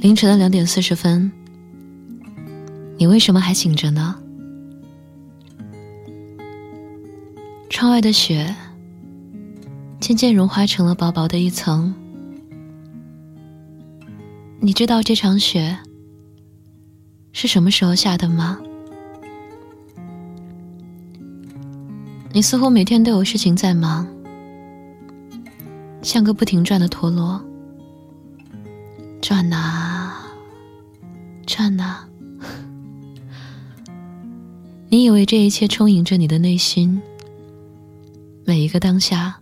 凌晨的两点四十分，你为什么还醒着呢？窗外的雪渐渐融化成了薄薄的一层。你知道这场雪是什么时候下的吗？你似乎每天都有事情在忙，像个不停转的陀螺，转呐，转呐。你以为这一切充盈着你的内心，每一个当下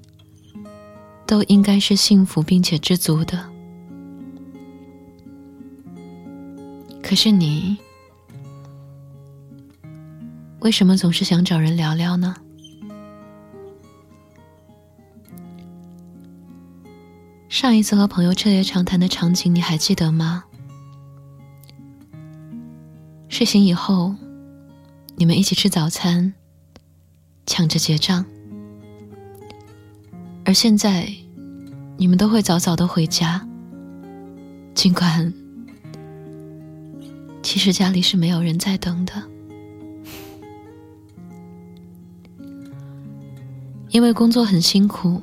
都应该是幸福并且知足的。可是你为什么总是想找人聊聊呢？上一次和朋友彻夜长谈的场景，你还记得吗？睡醒以后，你们一起吃早餐，抢着结账。而现在，你们都会早早的回家，尽管其实家里是没有人在等的，因为工作很辛苦，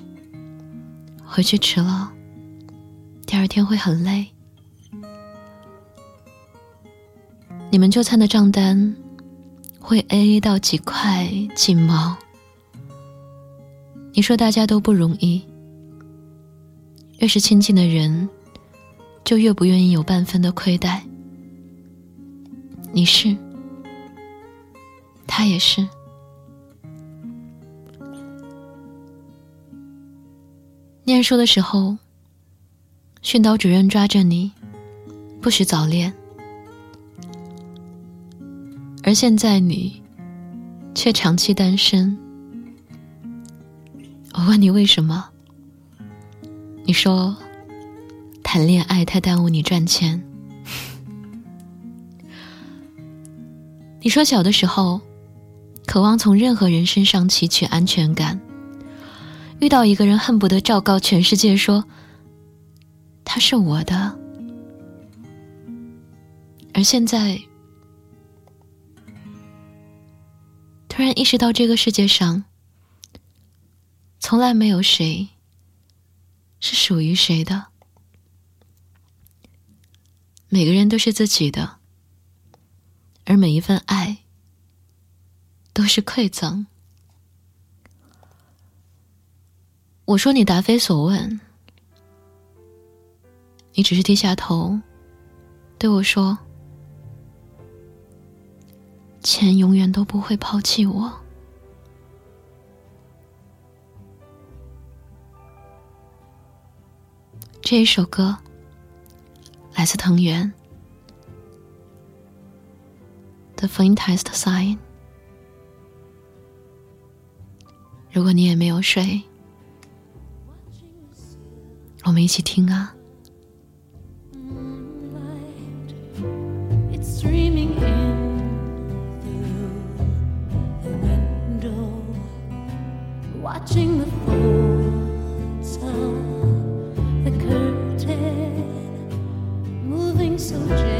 回去迟了。第二天会很累，你们就餐的账单会 A A 到几块几毛。你说大家都不容易，越是亲近的人，就越不愿意有半分的亏待。你是，他也是。念书的时候。训导主任抓着你，不许早恋。而现在你却长期单身。我问你为什么？你说谈恋爱太耽误你赚钱。你说小的时候渴望从任何人身上汲取安全感，遇到一个人恨不得昭告全世界说。他是我的，而现在突然意识到，这个世界上从来没有谁是属于谁的，每个人都是自己的，而每一份爱都是馈赠。我说你答非所问。你只是低下头，对我说：“钱永远都不会抛弃我。”这一首歌来自藤原，《The Faintest Sign》。如果你也没有睡，我们一起听啊。so gentle.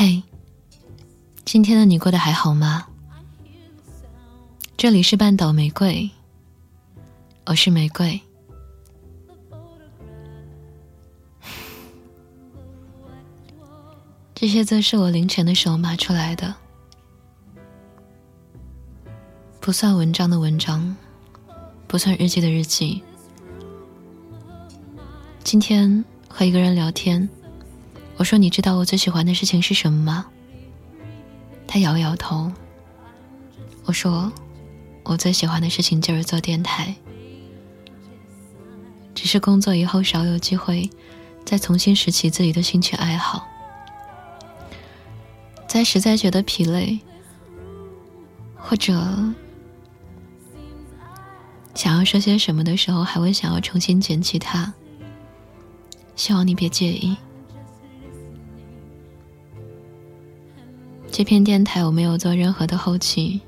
嘿，今天的你过得还好吗？这里是半岛玫瑰，我是玫瑰。这些字是我凌晨的时候码出来的，不算文章的文章，不算日记的日记。今天和一个人聊天，我说：“你知道我最喜欢的事情是什么吗？”他摇摇头。我说：“我最喜欢的事情就是做电台，只是工作以后少有机会再重新拾起自己的兴趣爱好。”在实在觉得疲累，或者想要说些什么的时候，还会想要重新捡起它。希望你别介意。这篇电台我没有做任何的后期。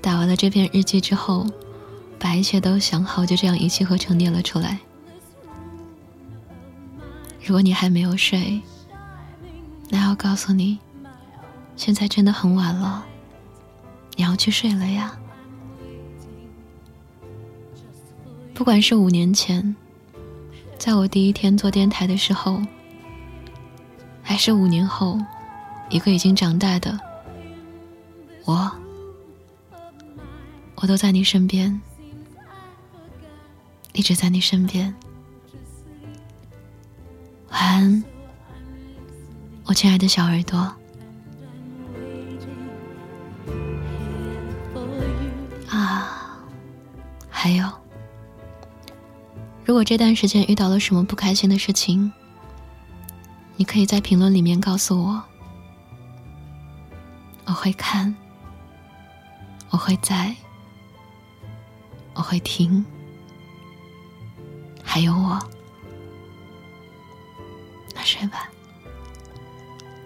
打完了这篇日记之后，把一切都想好，就这样一气呵成念了出来。如果你还没有睡，那要告诉你，现在真的很晚了，你要去睡了呀。不管是五年前，在我第一天做电台的时候，还是五年后，一个已经长大的我，我都在你身边，一直在你身边。晚安。我亲爱的小耳朵，啊，还有，如果这段时间遇到了什么不开心的事情，你可以在评论里面告诉我，我会看，我会在，我会听，还有我，那睡吧。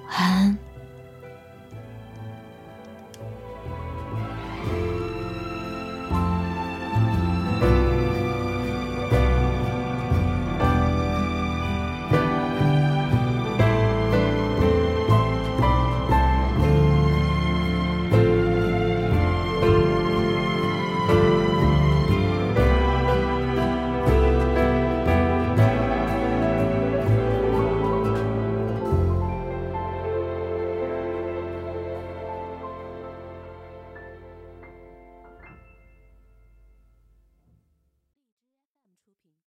晚安。